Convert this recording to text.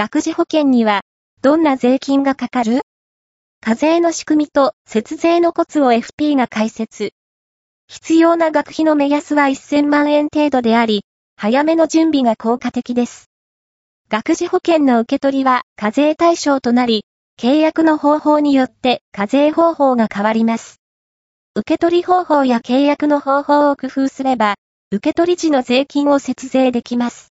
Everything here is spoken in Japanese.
学児保険には、どんな税金がかかる？課税の仕組みと節税のコツを FP が解説。必要な学費の目安は1000万円程度であり、早めの準備が効果的です。学児保険の受け取りは課税対象となり、契約の方法によって課税方法が変わります。受け取り方法や契約の方法を工夫すれば、受け取り時の税金を節税できます。